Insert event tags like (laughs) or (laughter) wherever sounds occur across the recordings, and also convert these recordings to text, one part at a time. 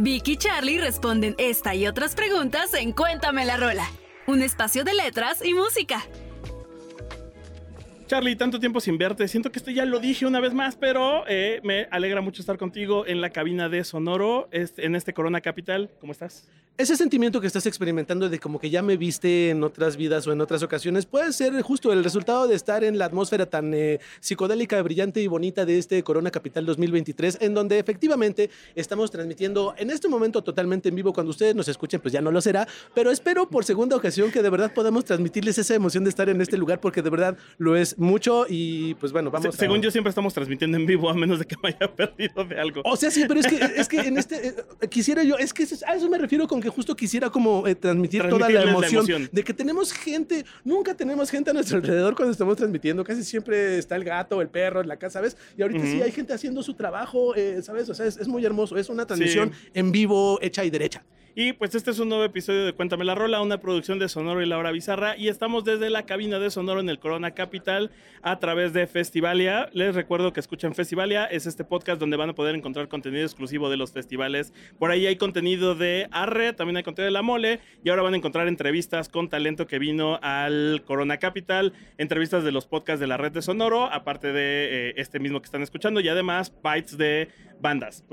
Vicky y Charlie responden esta y otras preguntas en Cuéntame la Rola, un espacio de letras y música. Charlie, tanto tiempo sin verte. Siento que esto ya lo dije una vez más, pero eh, me alegra mucho estar contigo en la cabina de Sonoro, en este Corona Capital. ¿Cómo estás? ese sentimiento que estás experimentando de como que ya me viste en otras vidas o en otras ocasiones puede ser justo el resultado de estar en la atmósfera tan eh, psicodélica, brillante y bonita de este Corona Capital 2023, en donde efectivamente estamos transmitiendo en este momento totalmente en vivo. Cuando ustedes nos escuchen, pues ya no lo será, pero espero por segunda ocasión que de verdad podamos transmitirles esa emoción de estar en este lugar, porque de verdad lo es mucho y pues bueno, vamos. Según yo siempre estamos transmitiendo en vivo, a menos de que me haya (laughs) perdido de algo. O sea, sí, pero es que, (laughs) es que en este, eh, quisiera yo, es que a eso me refiero con que justo quisiera como eh, transmitir toda la emoción, de que tenemos gente, nunca tenemos gente a nuestro alrededor cuando estamos transmitiendo, casi siempre está el gato, el perro en la casa, ¿sabes? Y ahorita sí hay gente haciendo su trabajo, eh, ¿sabes? O sea, es, muy hermoso, es una transmisión en vivo, hecha y derecha. Y pues este es un nuevo episodio de Cuéntame la Rola, una producción de Sonoro y Laura Bizarra. Y estamos desde la cabina de Sonoro en el Corona Capital a través de Festivalia. Les recuerdo que escuchen Festivalia, es este podcast donde van a poder encontrar contenido exclusivo de los festivales. Por ahí hay contenido de Arre, también hay contenido de La Mole. Y ahora van a encontrar entrevistas con talento que vino al Corona Capital, entrevistas de los podcasts de la red de Sonoro, aparte de eh, este mismo que están escuchando. Y además, bytes de bandas.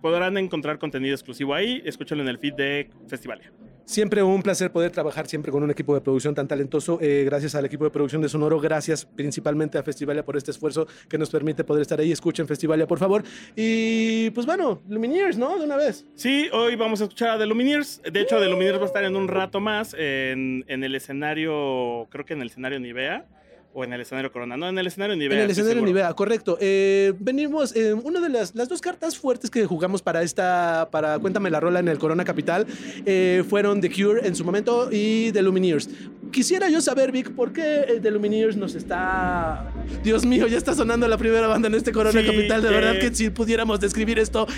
Podrán encontrar contenido exclusivo ahí. Escúchenlo en el feed de Festivalia. Siempre un placer poder trabajar siempre con un equipo de producción tan talentoso. Eh, gracias al equipo de producción de Sonoro, gracias principalmente a Festivalia por este esfuerzo que nos permite poder estar ahí. Escuchen Festivalia, por favor. Y pues bueno, Lumineers, ¿no? De una vez. Sí, hoy vamos a escuchar a The Lumineers. De hecho, The Lumineers va a estar en un rato más en, en el escenario, creo que en el escenario Nivea. O en el escenario Corona, no, en el escenario Nivea. En el escenario Nivea, correcto. Eh, venimos, eh, una de las, las dos cartas fuertes que jugamos para esta, para Cuéntame la Rola en el Corona Capital, eh, fueron The Cure en su momento y The Lumineers. Quisiera yo saber, Vic, ¿por qué eh, The Lumineers nos está... Dios mío, ya está sonando la primera banda en este Corona Capital. De verdad que si pudiéramos describir esto,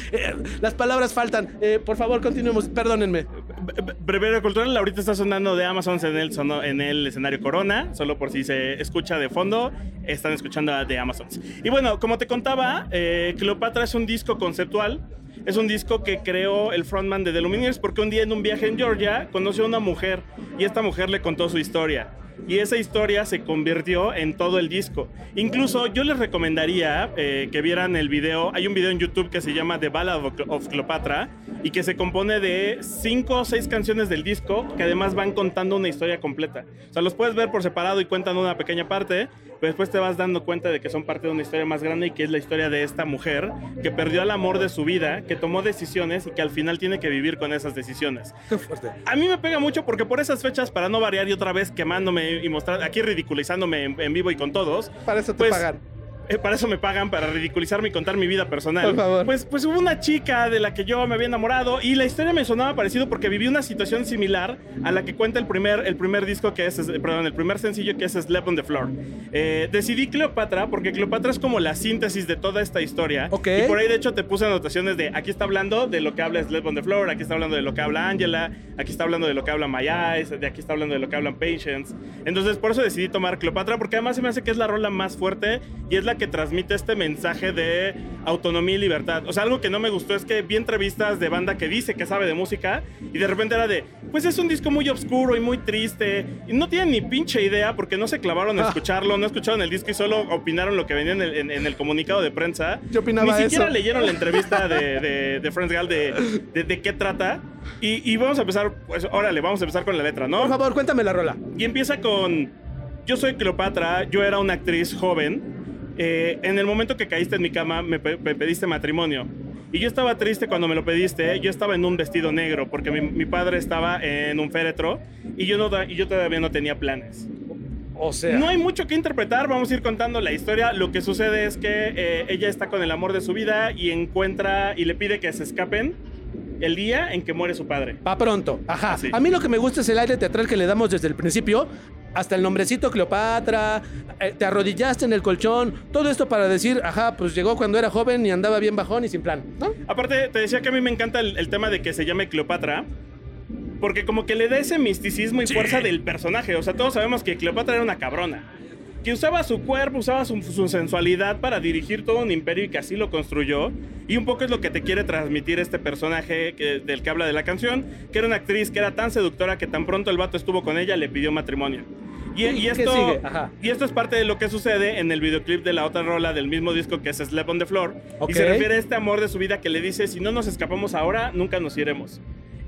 las palabras faltan. por favor, continuemos, perdónenme. Brevera Cultural ahorita está sonando de Amazon en el, en el escenario Corona, solo por si se escucha de fondo, están escuchando de Amazon. Y bueno, como te contaba, eh, Cleopatra es un disco conceptual. Es un disco que creó el frontman de The Lumineers porque un día en un viaje en Georgia conoció a una mujer y esta mujer le contó su historia y esa historia se convirtió en todo el disco. Incluso yo les recomendaría eh, que vieran el video. Hay un video en YouTube que se llama The Ballad of Cleopatra y que se compone de cinco o seis canciones del disco que además van contando una historia completa. O sea, los puedes ver por separado y cuentan una pequeña parte, pero después te vas dando cuenta de que son parte de una historia más grande y que es la historia de esta mujer que perdió el amor de su vida, que tomó decisiones y que al final tiene que vivir con esas decisiones. Qué fuerte. A mí me pega mucho porque por esas fechas, para no variar y otra vez quemándome y mostrar, aquí ridiculizándome en, vivo y con todos. Para eso te pues, pagan. Eh, para eso me pagan, para ridiculizarme y contar mi vida personal. Por favor. Pues, pues hubo una chica de la que yo me había enamorado y la historia me sonaba parecido porque viví una situación similar a la que cuenta el primer, el primer disco que es, perdón, el primer sencillo que es Slept on the Floor. Eh, decidí Cleopatra porque Cleopatra es como la síntesis de toda esta historia. Y por ahí de hecho te puse anotaciones de aquí está hablando de lo que habla Slept on the Floor, aquí está hablando de lo que habla Angela, aquí está hablando de lo que habla My Eyes, de aquí está hablando de lo que hablan Patience. Entonces por eso decidí tomar Cleopatra porque además se me hace que es la rola más fuerte y es la que transmite este mensaje de autonomía y libertad. O sea, algo que no me gustó es que vi entrevistas de banda que dice que sabe de música y de repente era de, pues es un disco muy oscuro y muy triste y no tienen ni pinche idea porque no se clavaron a ah. escucharlo, no escucharon el disco y solo opinaron lo que venía en el, en, el comunicado de prensa. Yo opinaba Ni siquiera leyeron la (laughs) entrevista de, de, de Friends Gal de, de, qué trata. Y, y, vamos a empezar, pues órale, vamos a empezar con la letra, ¿no? Por favor, cuéntame la rola. Y empieza con, yo soy Cleopatra, yo era una actriz joven eh, en el momento que caíste en mi cama me, pediste matrimonio. Y yo estaba triste cuando me lo pediste. Yo estaba en un vestido negro porque mi, padre estaba en un féretro y yo, no, y yo todavía no tenía planes. O sea. No hay mucho que interpretar, vamos a ir contando la historia. Lo que sucede es que eh, ella está con el amor de su vida y encuentra y le pide que se escapen el día en que muere su padre. Pa' pronto, ajá. Sí. A mí lo que me gusta es el aire teatral que le damos desde el principio, hasta el nombrecito Cleopatra, eh, te arrodillaste en el colchón, todo esto para decir, ajá, pues llegó cuando era joven y andaba bien bajón y sin plan, ¿no? Aparte, te decía que a mí me encanta el, el tema de que se llame Cleopatra. Porque como que le da ese misticismo y fuerza del personaje. O sea, todos sabemos que Cleopatra era una cabrona. Que usaba su cuerpo, usaba su, su sensualidad para dirigir todo un imperio y que así lo construyó. Y un poco es lo que te quiere transmitir este personaje que- del que habla de la canción. Que era una actriz que era tan seductora que tan pronto el vato estuvo con ella, le pidió matrimonio. Y, y ¿Qué esto, y esto es parte de lo que sucede en el videoclip de la otra rola del mismo disco que es Slap on the Floor. Ok. Y se refiere a este amor de su vida que le dice, si no nos escapamos ahora, nunca nos iremos.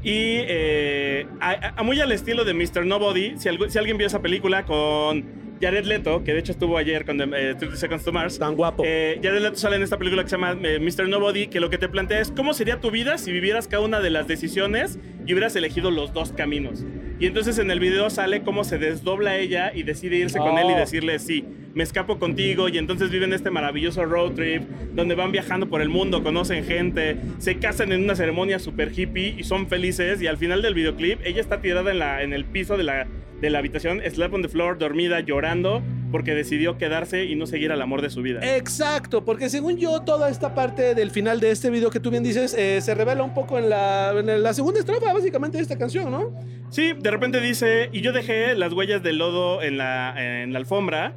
Y eh, a, a- muy al estilo de Mr. Nobody, si, algu- si alguien vio esa película con Jared Leto, que de hecho estuvo ayer con eh, 30 Seconds to Mars, Tan guapo. eh, Jared Leto sale en esta película que se llama eh, Mr. Nobody, que lo que te plantea es cómo sería tu vida si vivieras cada una de las decisiones y hubieras elegido los dos caminos. Y entonces en el video sale cómo se desdobla ella y decide irse con él y Oh. decirle sí, me escapo contigo y entonces viven este maravilloso road trip donde van viajando por el mundo, conocen gente, se casan en una ceremonia super hippie y son felices y al final del videoclip ella está tirada en, la, en el piso de la, de la habitación, slap on the floor, dormida, llorando porque decidió quedarse y no seguir al amor de su vida. Exacto, porque según yo, toda esta parte del final de este video que tú bien dices eh, se revela un poco en la, en la segunda estrofa, básicamente, de esta canción, ¿no? Sí, de repente dice, y yo dejé las huellas del lodo en la, en la alfombra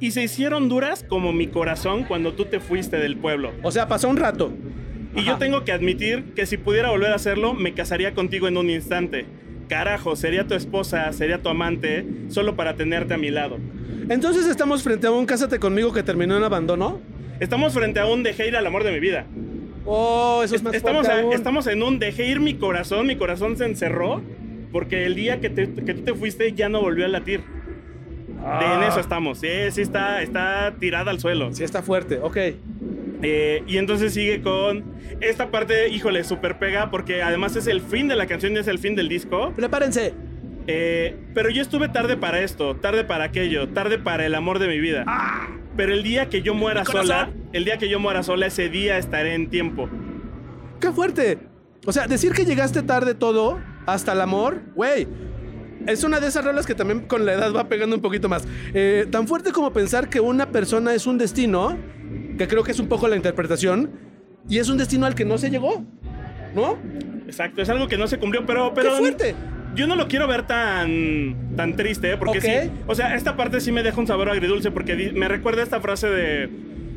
y se hicieron duras como mi corazón cuando tú te fuiste del pueblo. O sea, pasó un rato. Y Ajá. yo tengo que admitir que si pudiera volver a hacerlo, me casaría contigo en un instante. Carajo, sería tu esposa, sería tu amante, solo para tenerte a mi lado. Entonces estamos frente a un Cásate conmigo que terminó en abandono. Estamos frente a un dejé ir al amor de mi vida. Oh, eso es más Estamos, fuerte a- aún. estamos en un dejé ir mi corazón, mi corazón se encerró porque el día que, te- que tú te fuiste ya no volvió a latir. De- en Ah. eso estamos. Sí, sí está, está tirada al suelo. Sí, está fuerte, ok. Eh, y entonces sigue con esta parte, híjole, súper pega porque además es el fin de la canción y es el fin del disco. Prepárense. Eh, pero yo estuve tarde para esto, tarde para aquello, tarde para el amor de mi vida. Pero el día que yo muera sola, el día que yo muera sola, ese día estaré en tiempo. ¡Qué fuerte! O sea, decir que llegaste tarde todo, hasta el amor, güey. Es una de esas rolas que también con la edad va pegando un poquito más. Eh, tan fuerte como pensar que una persona es un destino, que creo que es un poco la interpretación, y es un destino al que no se llegó. ¿No? Exacto, es algo que no se cumplió, pero... pero ¡Qué fuerte! Yo no lo quiero ver tan, tan triste, ¿eh? porque sí. O sea, esta parte sí me deja un sabor agridulce, porque me recuerda esta frase de.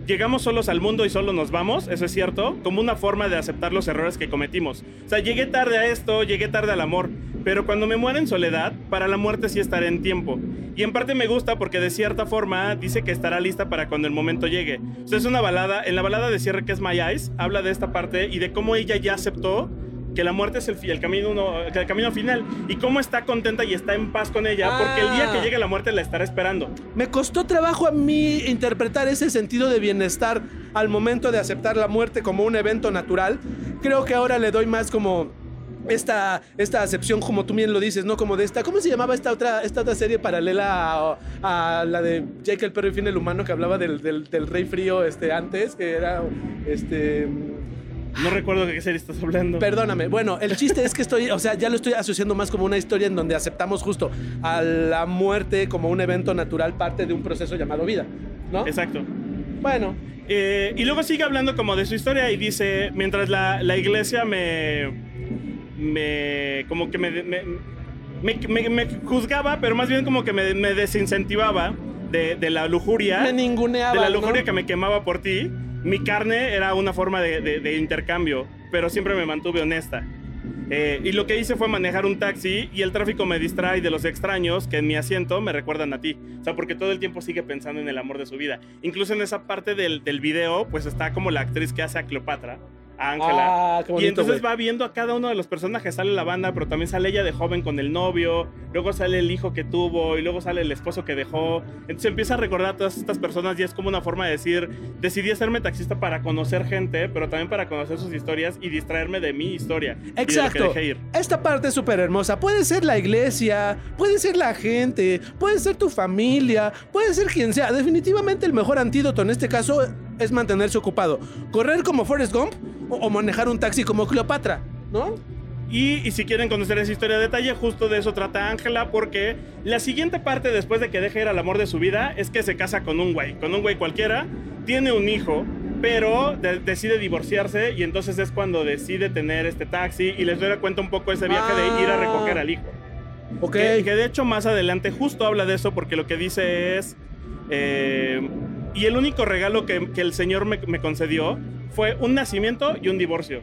Llegamos solos al mundo y solo nos vamos, eso es cierto, como una forma de aceptar los errores que cometimos. O sea, llegué tarde a esto, llegué tarde al amor, pero cuando me muera en soledad, para la muerte sí estaré en tiempo. Y en parte me gusta porque de cierta forma dice que estará lista para cuando el momento llegue. O sea, es una balada, en la balada de cierre que es My Eyes, habla de esta parte y de cómo ella ya aceptó que la muerte es el, camino, uno- el camino final y cómo está contenta y está en paz con ella porque el día Ah. que llegue la muerte la estará esperando. Me costó trabajo a mí interpretar ese sentido de bienestar al momento de aceptar la muerte como un evento natural. Creo que ahora le doy más como esta, esta acepción, como tú bien lo dices, ¿no? Como de esta. ¿Cómo se llamaba esta otra, esta otra serie paralela a, a la de Jake el perro y fin el humano que hablaba del, del- del rey frío este, antes? Que era. Este. No recuerdo de qué serie estás hablando. Perdóname. Bueno, el chiste es que estoy, o sea, ya lo estoy asociando más como una historia en donde aceptamos justo a la muerte como un evento natural, parte de un proceso llamado vida, ¿no? Exacto. Bueno, Eh, y luego sigue hablando como de su historia y dice, mientras la, la iglesia me... me como que me, me, me- me- me juzgaba, pero más bien como que me, me desincentivaba de, de la lujuria. me ninguneaba. de la ¿no? lujuria que me quemaba por ti, mi carne era una forma de, intercambio, pero siempre me mantuve honesta. Eh, y lo que hice fue manejar un taxi y el tráfico me distrae de los extraños que en mi asiento me recuerdan a ti. O sea, porque todo el tiempo sigue pensando en el amor de su vida. Incluso en esa parte del, del video, pues está como la actriz que hace a Cleopatra, Ángela. Ah, y entonces güey. va viendo a cada uno de los personajes. Sale la banda, pero también sale ella de joven con el novio. Luego sale el hijo que tuvo. Y luego sale el esposo que dejó. Entonces empieza a recordar a todas estas personas. Y es como una forma de decir: Decidí hacerme taxista para conocer gente, pero también para conocer sus historias y distraerme de mi historia. de Exacto. dejé ir. Esta parte es súper hermosa. Puede ser la iglesia, puede ser la gente, puede ser tu familia, puede ser quien sea. Definitivamente el mejor antídoto en este caso es mantenerse ocupado. Correr como Forrest Gump o, o manejar un taxi como Cleopatra. ¿no? Y, y si quieren conocer esa historia de detalle, justo de eso trata Ángela, porque la siguiente parte después de que deja ir al amor de su vida es que se casa con un güey, con un güey cualquiera, tiene un hijo, pero de- decide divorciarse y entonces es cuando decide tener este taxi y les doy cuenta un poco ese viaje de ir a recoger al hijo. Ok. Que, que de hecho más adelante justo habla de eso porque lo que dice es... eh, y el único regalo que, que el Señor me, me concedió fue un nacimiento y un divorcio.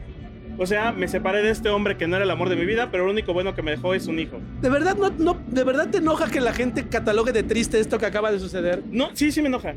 O sea, me separé de este hombre que no era el amor de mi vida, pero lo único bueno que me dejó es un hijo. ¿De verdad, no, no, ¿De verdad te enoja que la gente catalogue de triste esto que acaba de suceder? No, sí, sí me enoja.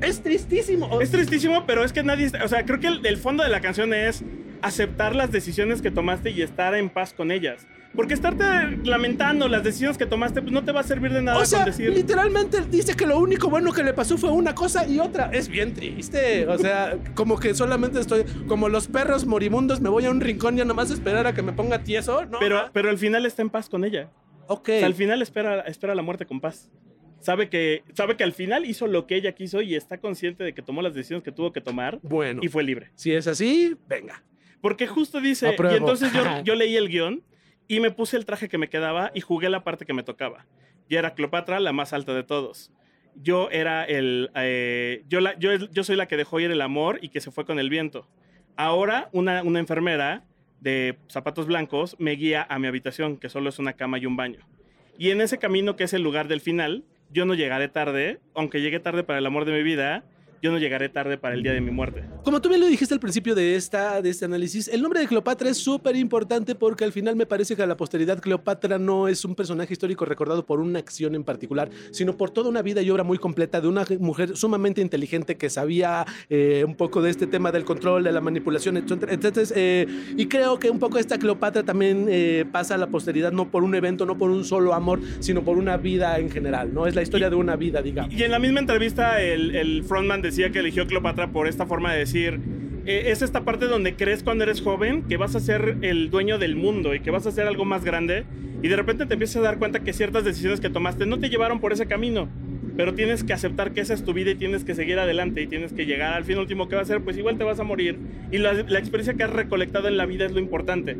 Es tristísimo. Es tristísimo, pero es que nadie... O sea, creo que el, el fondo de la canción es aceptar las decisiones que tomaste y estar en paz con ellas. Porque estarte lamentando las decisiones que tomaste, pues no te va a servir de nada O sea, con decir... literalmente dice que lo único bueno que le pasó fue una cosa y otra. Es bien triste. O sea, (laughs) como que solamente estoy como los perros moribundos, me voy a un rincón y a nomás esperar a que me ponga tieso. No, Pero, pero al final está en paz con ella. ok. O sea, al final espera, espera la muerte con paz. Sabe que, sabe que al final hizo lo que ella quiso y está consciente de que tomó las decisiones que tuvo que tomar Bueno, y fue libre. si es así, venga. Porque justo dice, Apruebo. y entonces yo, (laughs) yo leí el guion y me puse el traje que me quedaba y jugué la parte que me tocaba. Y era Cleopatra, la más alta de todos. Yo era el, eh, yo, la, yo, yo soy la que dejó ir el amor y que se fue con el viento. Ahora una, una enfermera de zapatos blancos me guía a mi habitación, que solo es una cama y un baño. Y en ese camino que es el lugar del final, yo no llegaré tarde, aunque llegué tarde para el amor de mi vida, yo no llegaré tarde para el día de mi muerte. Como tú bien lo dijiste al principio de, esta, de este análisis, el nombre de Cleopatra es súper importante porque al final me parece que a la posteridad Cleopatra no es un personaje histórico recordado por una acción en particular, sino por toda una vida y obra muy completa de una mujer sumamente inteligente que sabía eh, un poco de este tema del control, de la manipulación, etcétera. Entonces, eh, y creo que un poco esta Cleopatra también eh, pasa a la posteridad no por un evento, no por un solo amor, sino por una vida en general, ¿no? Es la historia de una vida, digamos. Y en la misma entrevista, el, el frontman decía que eligió Cleopatra por esta forma de decir: eh, es esta parte donde crees cuando eres joven que vas a ser el dueño del mundo y que vas a hacer algo más grande, y de repente te empiezas a dar cuenta que ciertas decisiones que tomaste no te llevaron por ese camino. Pero tienes que aceptar que esa es tu vida y tienes que seguir adelante y tienes que llegar al fin último que va a ser, pues igual te vas a morir. Y la experiencia que has recolectado en la vida es lo importante.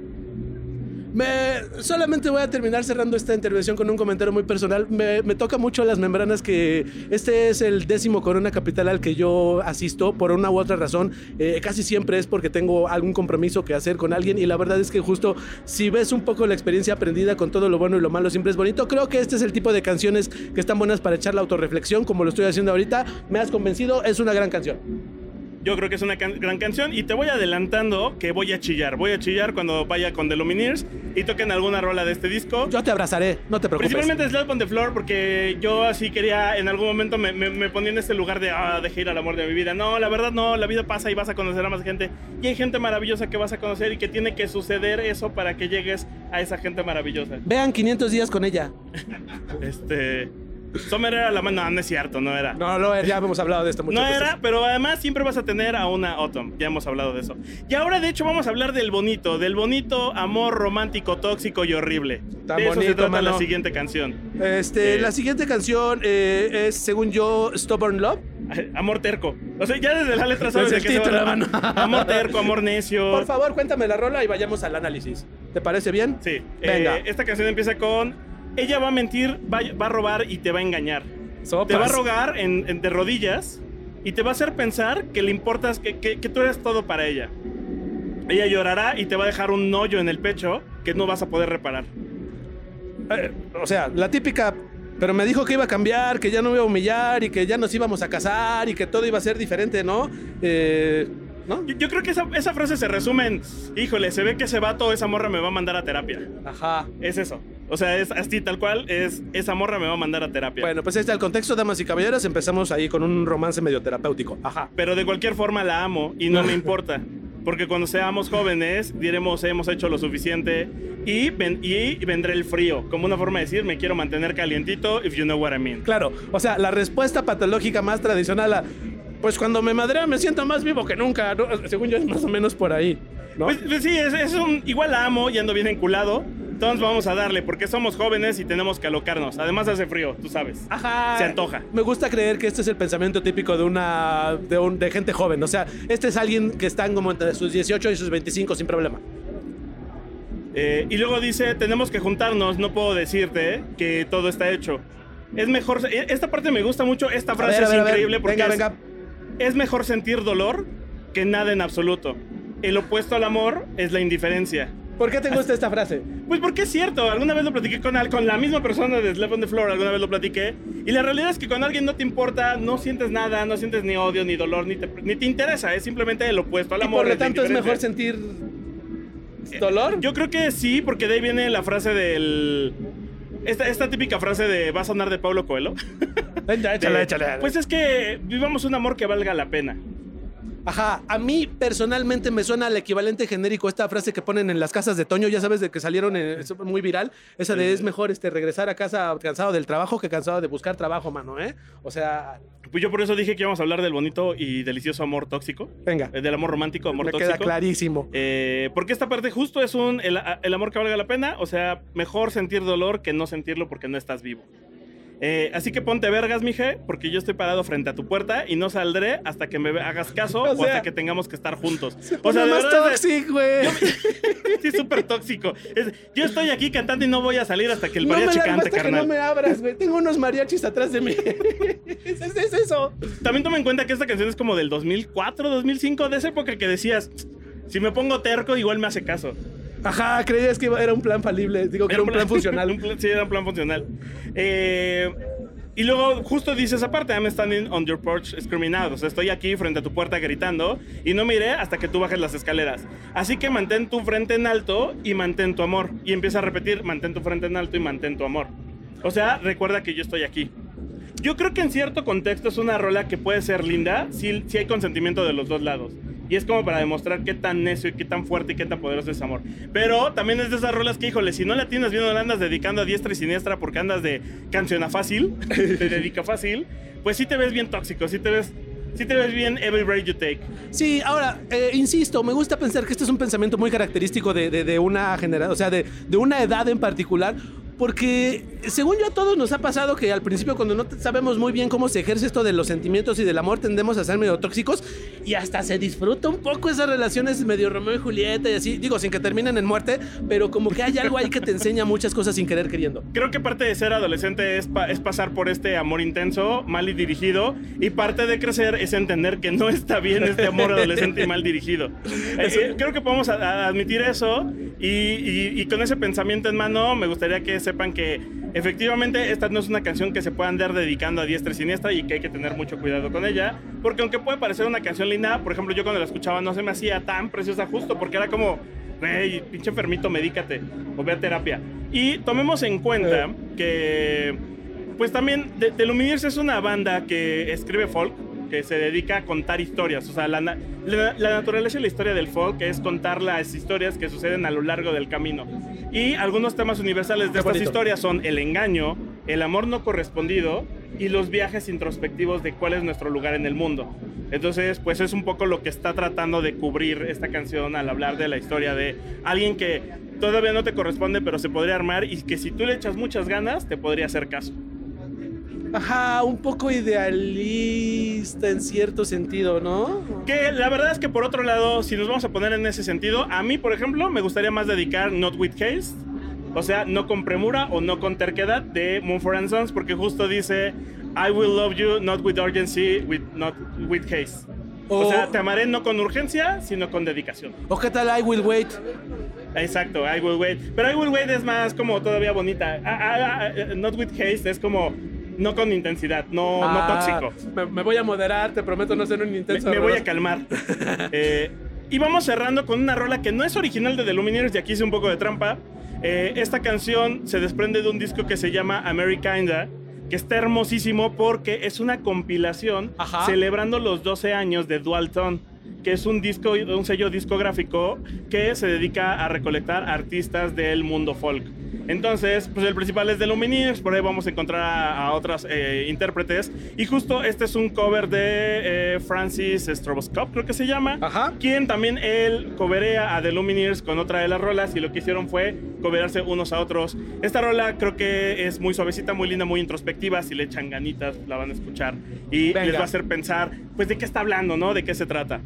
Me, solamente voy a terminar cerrando esta intervención con un comentario muy personal. Me, me toca mucho las membranas que este es el décimo Corona Capital al que yo asisto por una u otra razón. Eh, casi siempre es porque tengo algún compromiso que hacer con alguien y la verdad es que justo si ves un poco la experiencia aprendida con todo lo bueno y lo malo siempre es bonito. Creo que este es el tipo de canciones que están buenas para echar la autorreflexión como lo estoy haciendo ahorita. Me has convencido, es una gran canción. Yo creo que es una can- gran canción y te voy adelantando que voy a chillar. Voy a chillar cuando vaya con The Lumineers y toquen alguna rola de este disco. Yo te abrazaré, no te preocupes. Principalmente Slap on the Floor porque yo así quería, en algún momento me, me, me ponía en este lugar de, ah, dejé ir al amor de mi vida. No, la verdad no, la vida pasa y vas a conocer a más gente. Y hay gente maravillosa que vas a conocer y que tiene que suceder eso para que llegues a esa gente maravillosa. Vean 500 días con ella. (laughs) Este... Sommer era la mano, no, no es cierto, no era. No, no, ya hemos hablado de esto mucho. No era, pero además siempre vas a tener a una Autumn. Ya hemos hablado de eso. Y ahora, de hecho, vamos a hablar del bonito, del bonito amor romántico, tóxico y horrible. Tan de eso se bonito, trata mano. la siguiente canción. Este, Eh. la siguiente canción eh, es, según yo, Stubborn Love. (laughs) Amor terco. O sea, ya desde la letra sabes Desde de qué se va mano. (laughs) Amor terco, amor necio. Por favor, cuéntame la rola y vayamos al análisis. ¿Te parece bien? Sí. Venga. Eh, esta canción empieza con. Ella va a mentir, va, va a robar y te va a engañar. Sopas. Te va a rogar en, en- de rodillas y te va a hacer pensar que le importas, que, que- que tú eres todo para ella. Ella llorará y te va a dejar un hoyo en el pecho que no vas a poder reparar. Eh, o sea, la típica. Pero me dijo que iba a cambiar, que ya no me iba a humillar y que ya nos íbamos a casar y que todo iba a ser diferente, ¿no? Eh, ¿No? Yo, yo creo que esa, esa frase se resume en: Híjole, se ve que ese vato, esa morra me va a mandar a terapia. Ajá. Es eso. O sea, es así tal cual, es esa morra me va a mandar a terapia. Bueno, pues ahí está el contexto, damas y caballeros. Empezamos ahí con un romance medio terapéutico. Ajá. Pero de cualquier forma la amo y no me (laughs) importa. Porque cuando seamos jóvenes, diremos hemos hecho lo suficiente y, ven- y vendrá el frío. Como una forma de decir, me quiero mantener calientito, if you know what I mean. Claro, o sea, la respuesta patológica más tradicional a. Pues cuando me madrea me siento más vivo que nunca. ¿no? Según yo es más o menos por ahí. ¿no? Pues, pues sí, es, es un. Igual la amo y ando bien enculado. Entonces vamos a darle, porque somos jóvenes y tenemos que alocarnos. Además hace frío, tú sabes. Ajá. Se antoja. Me gusta creer que este es el pensamiento típico de una de, un- de gente joven. O sea, este es alguien que están como entre sus 18 y sus 25 sin problema. Eh, y luego dice, tenemos que juntarnos, no puedo decirte que todo está hecho. Es mejor, e, esta parte me gusta mucho, esta frase ver, es ver, increíble porque Venga, venga. Es mejor sentir dolor que nada en absoluto. El opuesto al amor es la indiferencia. ¿Por qué te gusta esta frase? Pues porque es cierto, alguna vez lo platiqué con, con la misma persona de Slap on the Floor, alguna vez lo platiqué, y la realidad es que cuando alguien no te importa, no sientes nada, no sientes ni odio, ni dolor, ni te, ni te interesa, es simplemente el opuesto al Y amor. por lo tanto es mejor sentir dolor. Yo creo que sí, porque de ahí viene la frase del... Esta, esta típica frase de va a sonar de Pablo Coelho. (laughs) Venga, échale, De, échale. Pues es que vivamos un amor que valga la pena. Ajá, a mí personalmente me suena al equivalente genérico esta frase que ponen en las casas de Toño, ya sabes de que salieron en- es muy viral, esa de es mejor este regresar a casa cansado del trabajo que cansado de buscar trabajo, mano, ¿eh? O sea, Pues yo por eso dije que íbamos a hablar del bonito y delicioso amor tóxico. venga, eh, Del amor romántico, amor me tóxico. queda clarísimo. Eh, porque esta parte justo es un el, el amor que valga la pena, o sea, mejor sentir dolor que no sentirlo porque no estás vivo. Eh, así que ponte vergas, mije, porque yo estoy parado frente a tu puerta y no saldré hasta que me hagas caso (laughs) O o, sea, hasta que tengamos que estar juntos. Se O sea, más tóxico, güey. (laughs) sí, súper tóxico. Es- yo estoy aquí cantando y no voy a salir hasta que el No me mariachi la cante, basta que carnal. no me abras, güey. Tengo unos mariachis atrás de mí. (laughs) es, es- es eso. También toma en cuenta que esta canción es como del 2004, 2005, de esa época que decías, si me pongo terco, igual me hace caso. Ajá, creías que era un plan falible. Digo que era un plan funcional. (laughs) Un plan- sí, era un plan funcional. Eh, y luego justo dice esa parte, I'm standing on your porch screaming out. O sea, estoy aquí frente a tu puerta gritando y no me iré hasta que tú bajes las escaleras. Así que mantén tu frente en alto y mantén tu amor. Y empieza a repetir, mantén tu frente en alto y mantén tu amor. O sea, recuerda que yo estoy aquí. Yo creo que en cierto contexto es una rola que puede ser linda si, si hay consentimiento de los dos lados. Y es como para demostrar qué tan necio y qué tan fuerte y qué tan poderoso es amor. Pero también es de esas rolas que, híjole, si no la tienes bien o la andas dedicando a diestra y siniestra porque andas de canciona fácil, (laughs) te dedica fácil, pues sí te ves bien tóxico, sí te ves, sí te ves bien every breath you take. Sí, ahora, eh, insisto, me gusta pensar que este es un pensamiento muy característico de una generación, o sea, de, de una edad en particular, porque según yo a todos nos ha pasado que al principio cuando no sabemos muy bien cómo se ejerce esto de los sentimientos y del amor tendemos a ser medio tóxicos y hasta se disfruta un poco esas relaciones medio Romeo y Julieta y así, digo, sin que terminen en muerte, pero como que hay algo ahí que te enseña muchas cosas sin querer queriendo. Creo que parte de ser adolescente es, pa- es pasar por este amor intenso, mal y dirigido, y parte de crecer es entender que no está bien este amor adolescente y mal dirigido. (laughs) Eh, creo que podemos admitir eso, y, y- y con ese pensamiento en mano, me gustaría que sepan que efectivamente esta no es una canción que se pueda andar dedicando a diestra y siniestra y que hay que tener mucho cuidado con ella, porque aunque puede parecer una canción linda, por ejemplo, yo cuando la escuchaba no se me hacía tan preciosa justo, porque era como, güey, pinche enfermito, medícate o ve a terapia. Y tomemos en cuenta que, pues también, The, The Lumineers es una banda que escribe folk, que se dedica a contar historias. O sea, la, la- la naturaleza y la historia del folk es contar las historias que suceden a lo largo del camino. Y algunos temas universales de Qué estas bonito. historias son el engaño, el amor no correspondido y los viajes introspectivos de cuál es nuestro lugar en el mundo. Entonces, pues es un poco lo que está tratando de cubrir esta canción al hablar de la historia de alguien que todavía no te corresponde, pero se podría armar y que si tú le echas muchas ganas, te podría hacer caso. Ajá, un poco idealista en cierto sentido, ¿no? Que la verdad es que por otro lado, si nos vamos a poner en ese sentido, a mí, por ejemplo, me gustaría más dedicar Not With Haste, o sea, no con premura o no con terquedad de Moonford and Sons, porque justo dice I will love you not with urgency, with not with haste. O, O- sea, te amaré no con urgencia, sino con dedicación. ¿O qué tal I Will Wait? Exacto, I will wait. Pero I will wait es más como todavía bonita. Ah, ah, ah, eh, not with haste es como no con intensidad, no, no Ah, tóxico. Me, me voy a moderar, te prometo no ser un intenso. me voy a calmar. (laughs) Eh, y vamos cerrando con una rola que no es original de The Lumineers, y aquí hice un poco de trampa. Eh, esta canción se desprende de un disco que se llama Americana, que está hermosísimo porque es una compilación Ajá. celebrando los 12 años de Dual Tone, que es un disco, un sello discográfico que se dedica a recolectar artistas del mundo folk. Entonces, pues el principal es de Lumineers, por ahí vamos a encontrar a, a otras eh, intérpretes. Y justo este es un cover de eh, Francis Stroboscope, creo que se llama. Ajá. Quien también él coverea a The Lumineers con otra de las rolas y lo que hicieron fue coverarse unos a otros. Esta rola creo que es muy suavecita, muy linda, muy introspectiva. Si le echan ganitas, la van a escuchar y Venga. les va a hacer pensar, pues, de qué está hablando, ¿no? De qué se trata.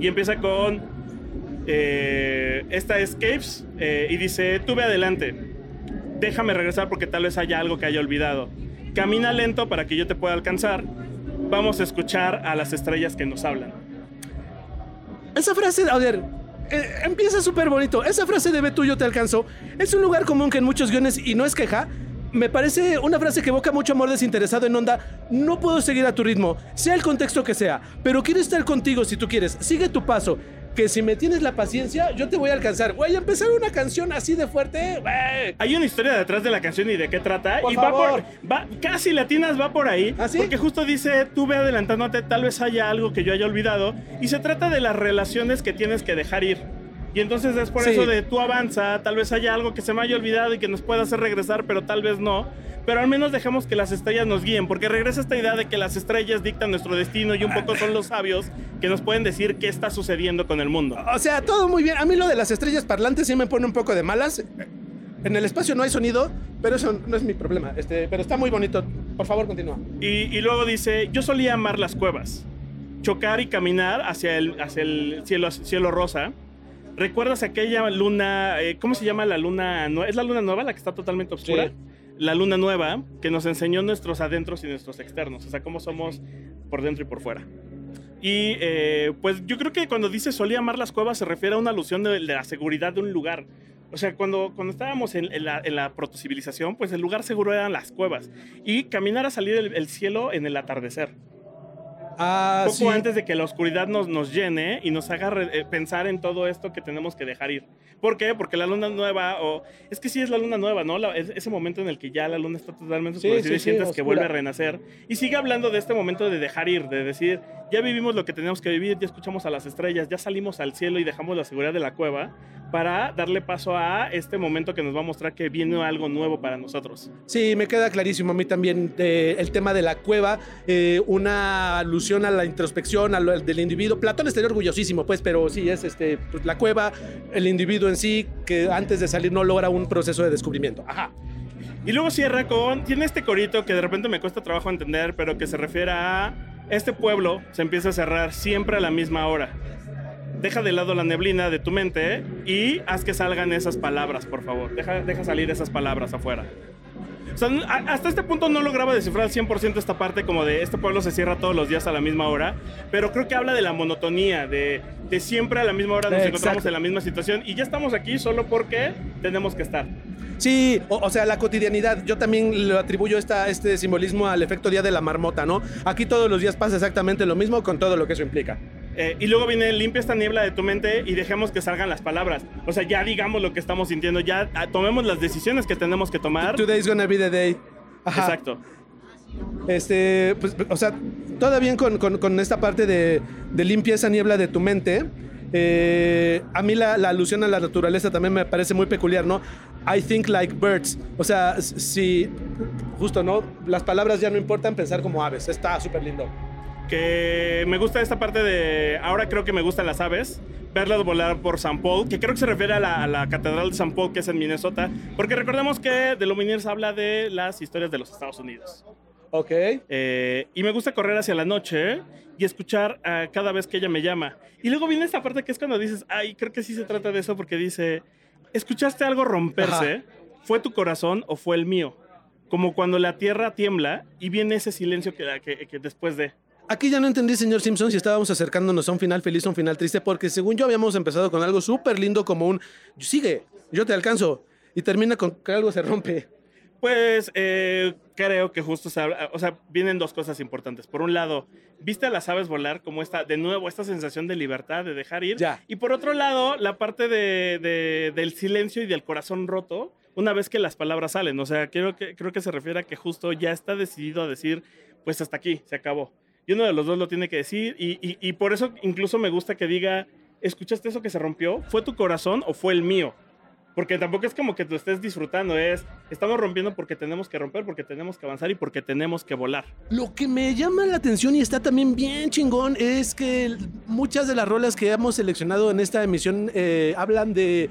Y empieza con Eh, esta es Caves eh, y dice, tú adelante. Déjame regresar porque tal vez haya algo que haya olvidado. Camina lento para que yo te pueda alcanzar. Vamos a escuchar a las estrellas que nos hablan. Esa frase, a ver, eh, empieza súper bonito. Esa frase de ve tú, yo te alcanzo. Es un lugar común que en muchos guiones, y no es queja, me parece una frase que evoca mucho amor desinteresado en onda. No puedo seguir a tu ritmo, sea el contexto que sea, pero quiero estar contigo si tú quieres. Sigue tu paso. Que si me tienes la paciencia, yo te voy a alcanzar. Voy a empezar una canción así de fuerte. güey. Hay una historia detrás de la canción y de qué trata. Por y favor. va por. Va, casi latinas va por ahí. ¿Ah, sí? Porque justo dice, tú ve adelantándote, tal vez haya algo que yo haya olvidado. Y se trata de las relaciones que tienes que dejar ir. Y entonces es por Sí. eso de tú avanza, tal vez haya algo que se me haya olvidado y que nos pueda hacer regresar, pero tal vez no. Pero al menos dejemos que las estrellas nos guíen, porque regresa esta idea de que las estrellas dictan nuestro destino y un poco son los sabios que nos pueden decir qué está sucediendo con el mundo. O sea, todo muy bien. A mí lo de las estrellas parlantes sí me pone un poco de malas. En el espacio no hay sonido, pero eso no es mi problema. Este, pero está muy bonito. Por favor, continúa. Y, y luego dice, yo solía amar las cuevas, chocar y caminar hacia el, hacia el cielo, cielo rosa. ¿Recuerdas aquella luna, eh, cómo se llama la luna? ¿Es la luna nueva la que está totalmente oscura? Sí. La luna nueva que nos enseñó nuestros adentros y nuestros externos, o sea, cómo somos por dentro y por fuera. Y eh, pues yo creo que cuando dice solía amar las cuevas se refiere a una alusión de, de la seguridad de un lugar. O sea, cuando, cuando estábamos en, en la, en la protocivilización, pues el lugar seguro eran las cuevas. Y caminar a salir el, el cielo en el atardecer. Ah, Poco sí. antes de que la oscuridad nos, nos llene y nos haga re- eh, pensar en todo esto que tenemos que dejar ir. ¿Por qué? Porque la luna nueva, o es que sí es la luna nueva, ¿no? La- es- ese momento en el que ya la luna está totalmente oscurecida sí, y sí, sientes que vuelve a renacer. Y sigue hablando de este momento de dejar ir, de decir, ya vivimos lo que teníamos que vivir, ya escuchamos a las estrellas, ya salimos al cielo y dejamos la seguridad de la cueva para darle paso a este momento que nos va a mostrar que viene algo nuevo para nosotros. Sí, me queda clarísimo a mí también eh, el tema de la cueva, eh, una alusión a la introspección, a lo del individuo. Platón estaría orgullosísimo, pues, pero sí es este, pues, la cueva, el individuo en sí, que antes de salir no logra un proceso de descubrimiento. Ajá. Y luego cierra con, tiene este corito que de repente me cuesta trabajo entender, pero que se refiere a este pueblo se empieza a cerrar siempre a la misma hora. Deja de lado la neblina de tu mente y haz que salgan esas palabras, por favor. Deja, deja salir esas palabras afuera. O sea, hasta este punto no lograba descifrar al 100% esta parte como de este pueblo se cierra todos los días a la misma hora, pero creo que habla de la monotonía, de, de siempre a la misma hora nos Exacto. encontramos en la misma situación y ya estamos aquí solo porque tenemos que estar. Sí, o, o sea, la cotidianidad. Yo también le atribuyo esta, este simbolismo al efecto día de la marmota, ¿no? Aquí todos los días pasa exactamente lo mismo con todo lo que eso implica. Eh, y luego viene limpia esta niebla de tu mente y dejemos que salgan las palabras. O sea, ya digamos lo que estamos sintiendo, ya ah, tomemos las decisiones que tenemos que tomar. Today's gonna be the day. Ajá. Exacto. Este, pues, o sea, bien con, con- con esta parte de, de limpia esa niebla de tu mente. Eh, a mí la, la alusión a la naturaleza también me parece muy peculiar, ¿no? I think like birds. O sea, si, justo, ¿no? Las palabras ya no importan, pensar como aves. Está súper lindo. Que me gusta esta parte de. Ahora creo que me gustan las aves. Verlas volar por San Paul, que creo que se refiere a la, a la Catedral de San Paul, que es en Minnesota. Porque recordemos que de Lumineers habla de las historias de los Estados Unidos. Ok. Eh, y me gusta correr hacia la noche y escuchar ah, cada vez que ella me llama. Y luego viene esta parte que es cuando dices, ay, creo que sí se trata de eso porque dice, ¿escuchaste algo romperse? ¿Fue tu corazón o fue el mío? Como cuando la tierra tiembla y viene ese silencio que, que- que después de... Aquí ya no entendí, señor Simpson, si estábamos acercándonos a un final feliz o un final triste, porque según yo habíamos empezado con algo súper lindo como un sigue, yo te alcanzo, y termina con que algo se rompe. Pues eh, creo que justo se habla, o sea, vienen dos cosas importantes. Por un lado, viste a las aves volar como esta, de nuevo, esta sensación de libertad, de dejar ir. Ya. Y por otro lado, la parte de, de- del silencio y del corazón roto, una vez que las palabras salen. O sea, creo que, creo que se refiere a que justo ya está decidido a decir, pues hasta aquí, se acabó. Y uno de los dos lo tiene que decir. Y, y- y por eso incluso me gusta que diga, ¿escuchaste eso que se rompió? ¿Fue tu corazón o fue el mío? Porque tampoco es como que tú estés disfrutando, es, estamos rompiendo porque tenemos que romper, porque tenemos que avanzar y porque tenemos que volar. Lo que me llama la atención y está también bien chingón es que muchas de las rolas que hemos seleccionado en esta emisión eh, hablan de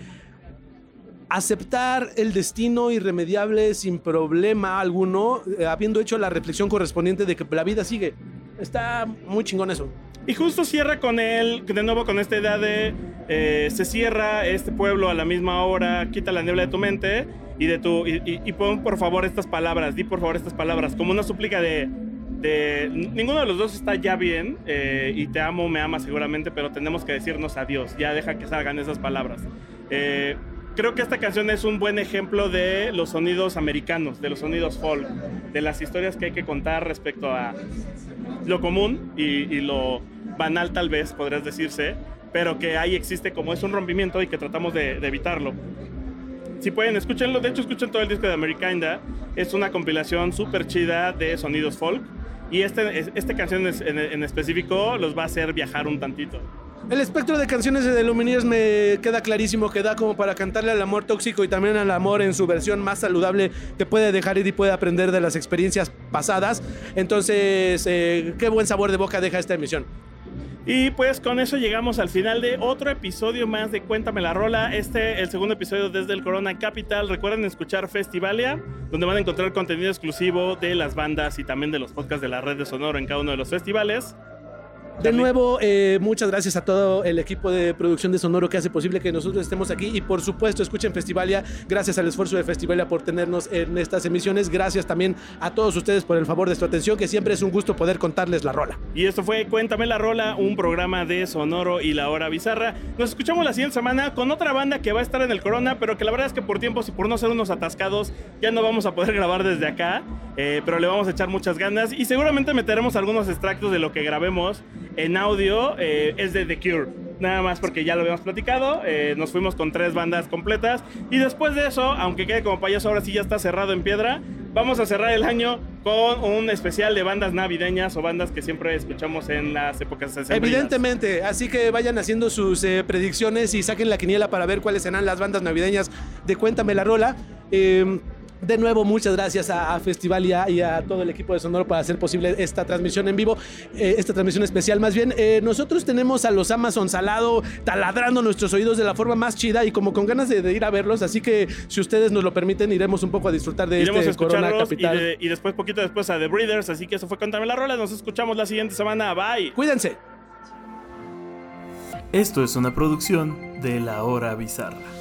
aceptar el destino irremediable sin problema alguno, eh, habiendo hecho la reflexión correspondiente de que la vida sigue. Está muy chingón eso. Y justo cierra con él, de nuevo con esta idea de eh, se cierra este pueblo a la misma hora, quita la niebla de tu mente y de tu y, pon por favor estas palabras, di por favor estas palabras, como una súplica de, de ninguno de los dos está ya bien eh, y te amo, me ama seguramente, pero tenemos que decirnos adiós, ya deja que salgan esas palabras. Eh, creo que esta canción es un buen ejemplo de los sonidos americanos, de los sonidos folk, de las historias que hay que contar respecto a lo común y lo banal tal vez, podrías decirse, pero que ahí existe como es un rompimiento y que tratamos de, evitarlo. Si pueden, escúchenlo. De hecho, escuchen todo el disco de Americana. Es una compilación súper chida de sonidos folk. Y este, esta canción en, específico los va a hacer viajar un tantito. El espectro de canciones de Lumineers me queda clarísimo que da como para cantarle al amor tóxico y también al amor en su versión más saludable que puede dejar ir y puede aprender de las experiencias pasadas. Entonces, eh, qué buen sabor de boca deja esta emisión. Y pues con eso llegamos al final de otro episodio más de Cuéntame la Rola. Este, el segundo episodio desde el Corona Capital. Recuerden escuchar Festivalia, donde van a encontrar contenido exclusivo de las bandas y también de los podcasts de la red de Sonoro en cada uno de los festivales. De nuevo, eh, muchas gracias a todo el equipo de producción de Sonoro que hace posible que nosotros estemos aquí y por supuesto escuchen Festivalia. Gracias al esfuerzo de Festivalia por tenernos en estas emisiones. Gracias también a todos ustedes por el favor de su atención, que siempre es un gusto poder contarles la rola. Y esto fue Cuéntame la rola, un programa de Sonoro y la hora bizarra. Nos escuchamos la siguiente semana con otra banda que va a estar en el Corona, pero que la verdad es que por tiempos y por no ser unos atascados ya no vamos a poder grabar desde acá, eh, pero le vamos a echar muchas ganas y seguramente meteremos algunos extractos de lo que grabemos en audio eh, es de The Cure. Nada más porque ya lo habíamos platicado. Eh, nos fuimos con tres bandas completas. Y después de eso, aunque quede como payaso, ahora sí ya está cerrado en piedra. Vamos a cerrar el año con un especial de bandas navideñas o bandas que siempre escuchamos en las épocas Evidentemente, así que vayan haciendo sus eh, predicciones y saquen la quiniela para ver cuáles serán las bandas navideñas de Cuéntame la Rola. Eh, de nuevo, muchas gracias a, Festival y a, todo el equipo de Sonoro para hacer posible esta transmisión en vivo, eh, esta transmisión especial más bien. Eh, nosotros tenemos a los Amazon Salado taladrando nuestros oídos de la forma más chida y como con ganas de, ir a verlos, así que si ustedes nos lo permiten, iremos un poco a disfrutar de iremos este Corona Capital. Y, después, poquito después, a The Breeders, así que eso fue Contame la Rola. Nos escuchamos la siguiente semana. Bye. Cuídense. Esto es una producción de La Hora Bizarra.